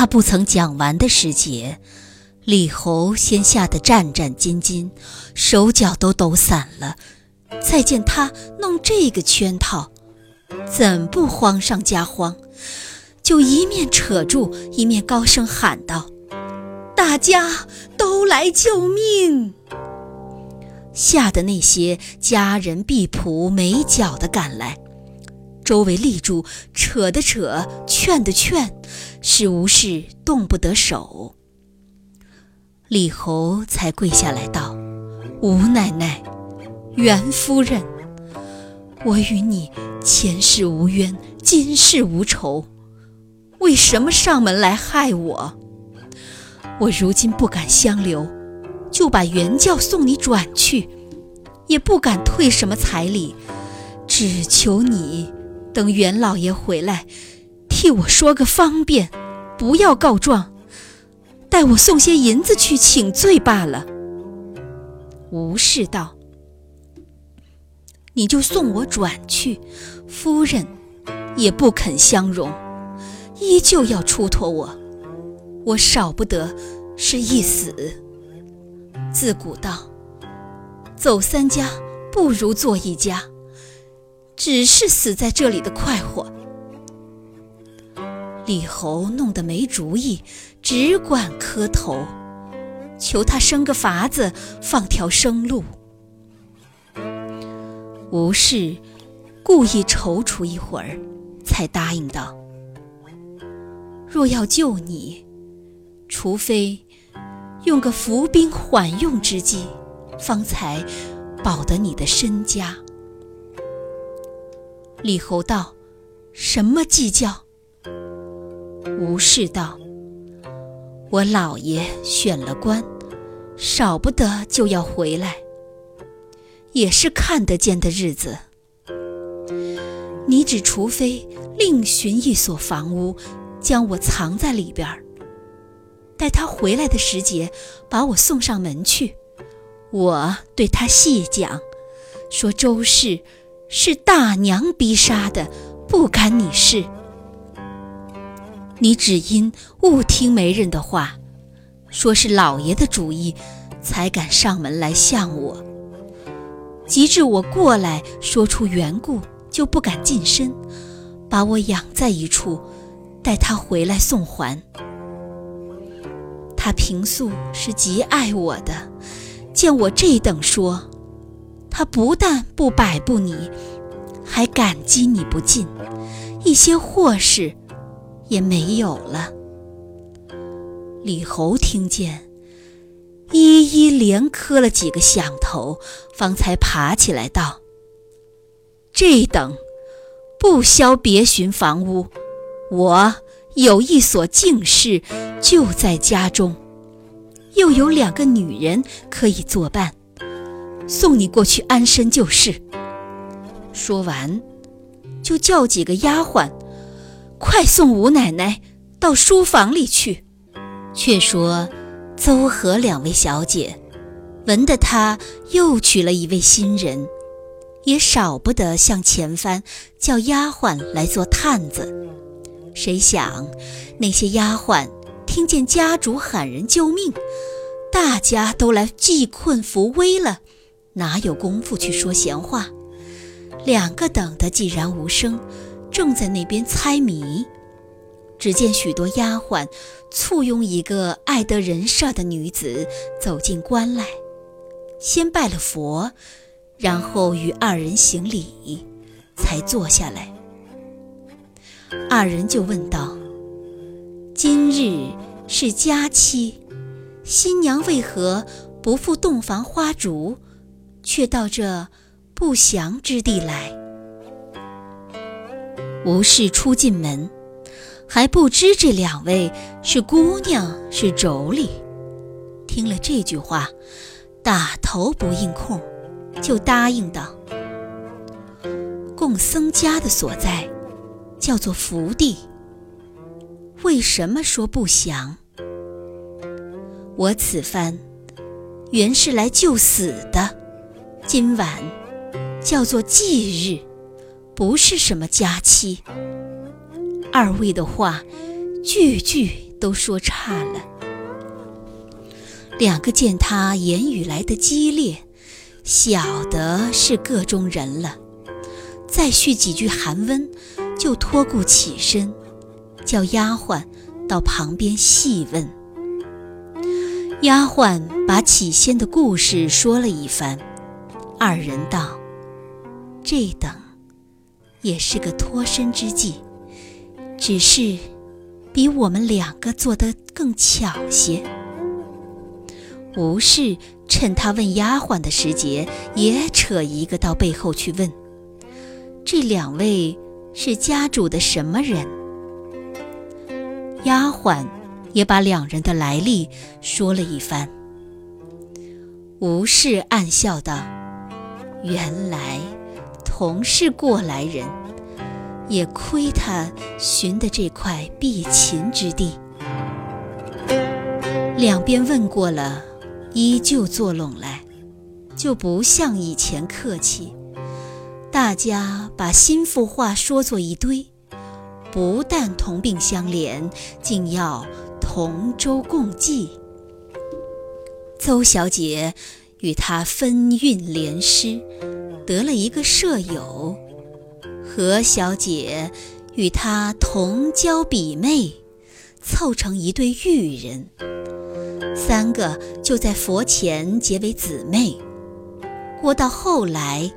他不曾讲完的时节，李侯先吓得战战兢兢，手脚都抖散了。再见他弄这个圈套，怎不慌上加慌？就一面扯住，一面高声喊道：“大家都来救命！”吓得那些家人婢仆没脚的赶来，周围立住，扯的扯，劝的劝，使吴氏动不得手。李侯才跪下来道：“吴奶奶，袁夫人，我与你前世无冤，今世无仇。”为什么上门来害我？我如今不敢相留，就把原教送你转去，也不敢退什么彩礼，只求你等袁老爷回来，替我说个方便，不要告状，待我送些银子去请罪罢了。吴氏道：“你就送我转去，夫人也不肯相容。”依旧要出脱我，我少不得是一死。自古道，走三家不如做一家，只是死在这里的快活。李侯弄得没主意，只管磕头，求他生个法子，放条生路。吴氏故意踌躇一会儿，才答应道。若要救你，除非用个伏兵缓用之计，方才保得你的身家。李侯道：“什么计较？”吴氏道：“我老爷选了官，少不得就要回来，也是看得见的日子。你只除非另寻一所房屋。”将我藏在里边，待他回来的时节，把我送上门去。我对他细讲，说周氏是大娘逼杀的，不干你事。你只因误听媒人的话，说是老爷的主意，才敢上门来向我。及至我过来说出缘故，就不敢近身，把我养在一处。待他回来送还。他平素是极爱我的，见我这等说，他不但不摆布你，还感激你不尽，一些祸事也没有了。李侯听见，一一连磕了几个响头，方才爬起来道：“这等不消别寻房屋。”我有一所净室，就在家中，又有两个女人可以作伴，送你过去安身就是。说完，就叫几个丫鬟，快送吴奶奶到书房里去。却说邹和两位小姐，闻得他又娶了一位新人，也少不得向前番叫丫鬟来做探子。谁想，那些丫鬟听见家主喊人救命，大家都来济困扶危了，哪有功夫去说闲话？两个等的寂然无声，正在那边猜谜。只见许多丫鬟簇拥一个爱得人设的女子走进关来，先拜了佛，然后与二人行礼，才坐下来。二人就问道：“今日是佳期，新娘为何不赴洞房花烛，却到这不祥之地来？”吴氏出进门，还不知这两位是姑娘是妯娌。听了这句话，打头不应空，就答应道：“供僧家的所在。”叫做福地。为什么说不祥？我此番原是来救死的，今晚叫做忌日，不是什么佳期。二位的话句句都说差了。两个见他言语来得激烈，晓得是个中人了，再续几句寒温，就托顾起身，叫丫鬟到旁边细问。丫鬟把起先的故事说了一番，二人道：“这等也是个脱身之计，只是比我们两个做得更巧些。”吴氏趁他问丫鬟的时节，也扯一个到背后去问：“这两位是家主的什么人？”丫鬟也把两人的来历说了一番。吴氏暗笑道：“原来同是过来人，也亏他寻得这块避秦之地。”两边问过了。依旧坐拢来，就不像以前客气。大家把心腹话说作一堆，不但同病相怜，竟要同舟共济。邹小姐与他分韵联诗，得了一个舍友；何小姐与他同交比妹，凑成一对玉人。三个就在佛前结为姊妹，过到后来，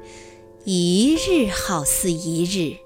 一日好似一日。